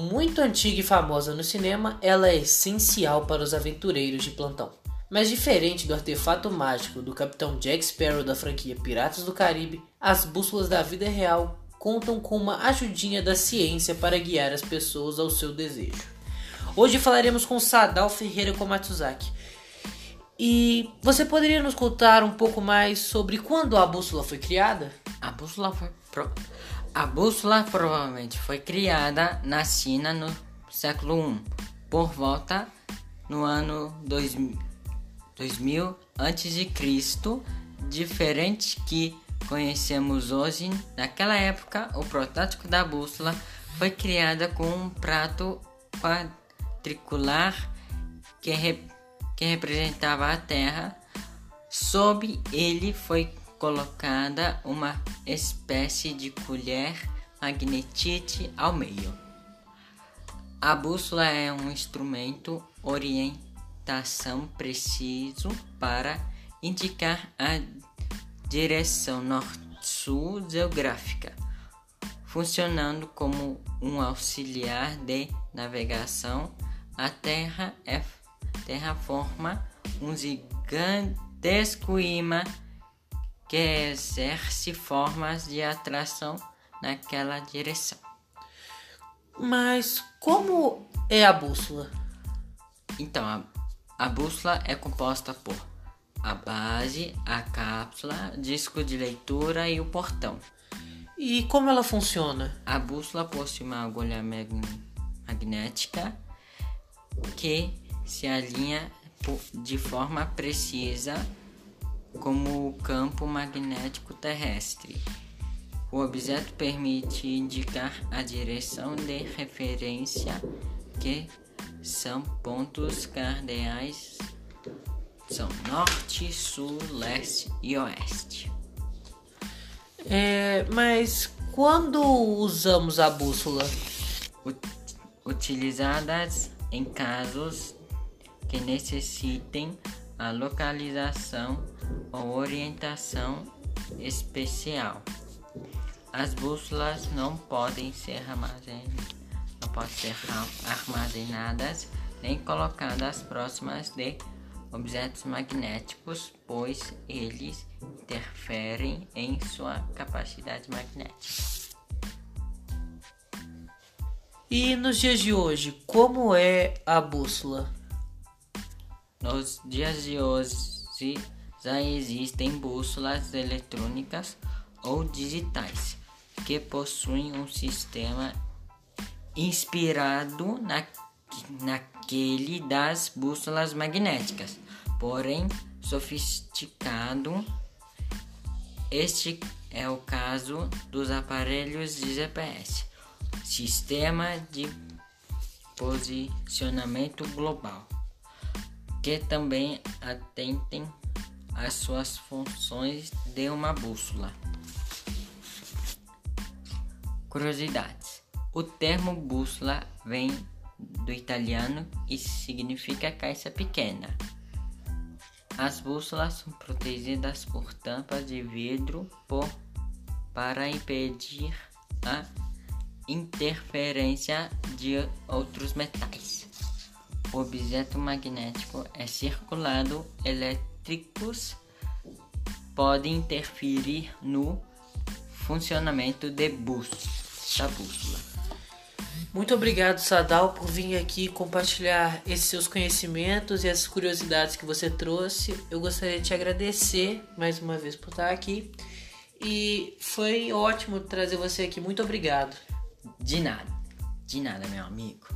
muito antiga e famosa no cinema, ela é essencial para os aventureiros de plantão. Mas diferente do artefato mágico do Capitão Jack Sparrow da franquia Piratas do Caribe, as bússolas da vida real contam com uma ajudinha da ciência para guiar as pessoas ao seu desejo. Hoje falaremos com Sadal Ferreira Komatsuzaki. E você poderia nos contar um pouco mais sobre quando a bússola foi criada? A bússola foi pro... a bússola provavelmente foi criada na China no século I, por volta no ano 2000 2000 a.C., diferente que conhecemos hoje. Naquela época, o protótipo da bússola foi criada com um prato quadricular que, re, que representava a Terra. Sob ele foi colocada uma espécie de colher magnetite ao meio. A bússola é um instrumento orientação preciso para indicar a direção norte-sul geográfica, funcionando como um auxiliar de navegação. A Terra é Terra forma um gigantesco imã que exerce formas de atração naquela direção. Mas como é a bússola? Então, a a bússola é composta por a base, a cápsula, disco de leitura e o portão. E como ela funciona? A bússola possui uma agulha magnética que se alinha de forma precisa como o campo magnético terrestre. O objeto permite indicar a direção de referência que são pontos cardeais são norte, sul, leste e oeste. É, mas quando usamos a bússola? Utilizadas em casos que necessitem a localização ou orientação especial. As bússolas não podem ser armazenadas não podem ser armazenadas nem colocadas próximas de objetos magnéticos, pois eles interferem em sua capacidade magnética. E nos dias de hoje, como é a bússola? Nos dias de hoje já existem bússolas eletrônicas ou digitais que possuem um sistema inspirado na, naquele das bússolas magnéticas, porém sofisticado. Este é o caso dos aparelhos de GPS, Sistema de Posicionamento Global, que também atendem às suas funções de uma bússola. Curiosidades o termo bússola vem do italiano e significa caixa pequena. As bússolas são protegidas por tampas de vidro por, para impedir a interferência de outros metais. Objeto magnético é circulado, elétricos podem interferir no funcionamento de bússola, da bússola. Muito obrigado, Sadal, por vir aqui compartilhar esses seus conhecimentos e essas curiosidades que você trouxe. Eu gostaria de te agradecer mais uma vez por estar aqui. E foi ótimo trazer você aqui. Muito obrigado. De nada. De nada, meu amigo.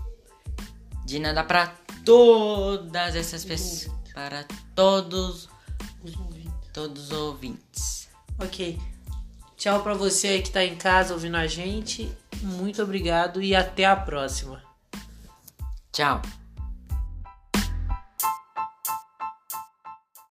De nada para todas essas pessoas. Para todos os ouvintes. Todos os ouvintes. Ok. Tchau para você que está em casa ouvindo a gente muito obrigado e até a próxima. Tchau.